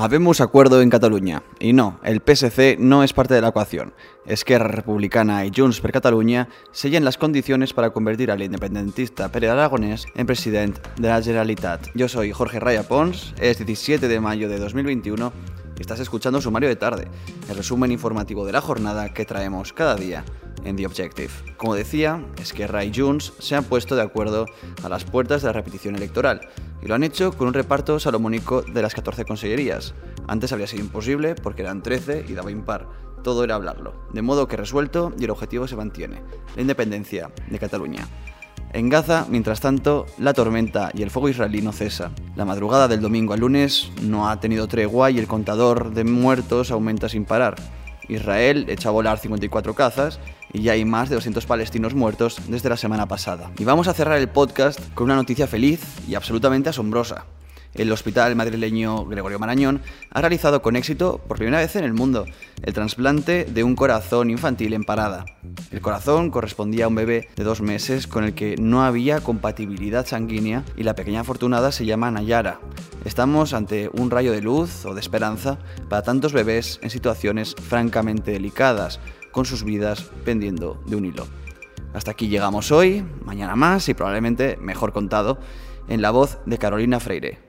Habemos acuerdo en Cataluña. Y no, el PSC no es parte de la ecuación. Esquerra Republicana y Junts per Catalunya sellen las condiciones para convertir al independentista Pere Aragonés en presidente de la Generalitat. Yo soy Jorge Raya Pons, es 17 de mayo de 2021 y estás escuchando Sumario de Tarde, el resumen informativo de la jornada que traemos cada día en The Objective. Como decía, Esquerra y Junts se han puesto de acuerdo a las puertas de la repetición electoral y lo han hecho con un reparto salomónico de las 14 consellerías. Antes habría sido imposible porque eran 13 y daba impar. Todo era hablarlo. De modo que resuelto y el objetivo se mantiene. La independencia de Cataluña. En Gaza, mientras tanto, la tormenta y el fuego israelí no cesa. La madrugada del domingo al lunes no ha tenido tregua y el contador de muertos aumenta sin parar. Israel echa a volar 54 cazas y ya hay más de 200 palestinos muertos desde la semana pasada. Y vamos a cerrar el podcast con una noticia feliz y absolutamente asombrosa. El hospital madrileño Gregorio Marañón ha realizado con éxito, por primera vez en el mundo, el trasplante de un corazón infantil en parada. El corazón correspondía a un bebé de dos meses con el que no había compatibilidad sanguínea y la pequeña afortunada se llama Nayara. Estamos ante un rayo de luz o de esperanza para tantos bebés en situaciones francamente delicadas, con sus vidas pendiendo de un hilo. Hasta aquí llegamos hoy, mañana más y probablemente mejor contado, en la voz de Carolina Freire.